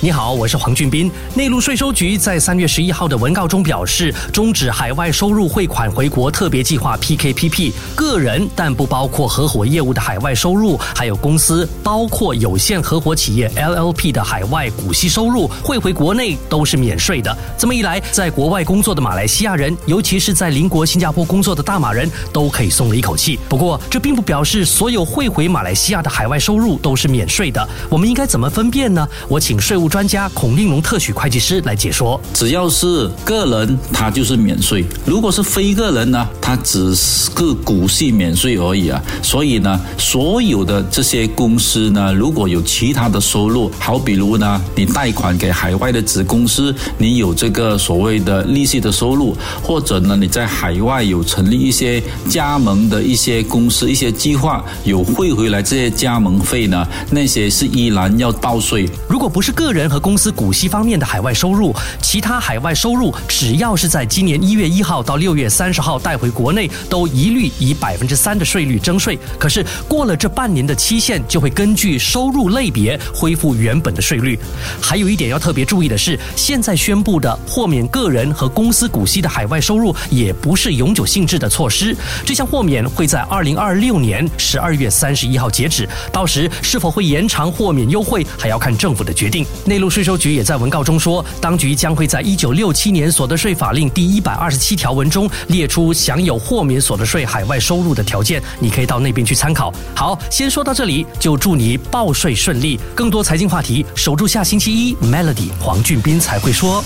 你好，我是黄俊斌。内陆税收局在三月十一号的文告中表示，终止海外收入汇款回国特别计划 （PKPP），个人但不包括合伙业务的海外收入，还有公司包括有限合伙企业 （LLP） 的海外股息收入汇回国内都是免税的。这么一来，在国外工作的马来西亚人，尤其是在邻国新加坡工作的大马人，都可以松了一口气。不过，这并不表示所有汇回马来西亚的海外收入都是免税的。我们应该怎么分辨呢？我请税务。专家孔令龙特许会计师来解说：只要是个人，他就是免税；如果是非个人呢，他只是个股息免税而已啊。所以呢，所有的这些公司呢，如果有其他的收入，好比如呢，你贷款给海外的子公司，你有这个所谓的利息的收入，或者呢，你在海外有成立一些加盟的一些公司、一些计划，有汇回来这些加盟费呢，那些是依然要报税。如果不是个人。人和公司股息方面的海外收入，其他海外收入，只要是在今年一月一号到六月三十号带回国内，都一律以百分之三的税率征税。可是过了这半年的期限，就会根据收入类别恢复原本的税率。还有一点要特别注意的是，现在宣布的豁免个人和公司股息的海外收入，也不是永久性质的措施。这项豁免会在二零二六年十二月三十一号截止，到时是否会延长豁免优惠，还要看政府的决定。内陆税收局也在文告中说，当局将会在一九六七年所得税法令第一百二十七条文中列出享有豁免所得税海外收入的条件，你可以到那边去参考。好，先说到这里，就祝你报税顺利。更多财经话题，守住下星期一，Melody 黄俊斌才会说。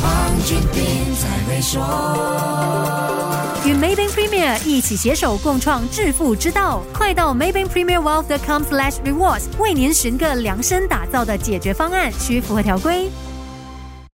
Maybank Premier 一起携手共创致富之道，快到 Maybank Premier Wealth.com/slash rewards 为您寻个量身打造的解决方案，需符合条规。